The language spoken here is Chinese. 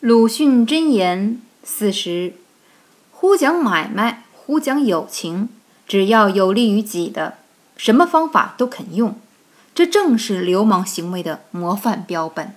鲁迅箴言四十忽讲买卖忽讲友情只要有利于己的什么方法都肯用。这正是流氓行为的模范标本。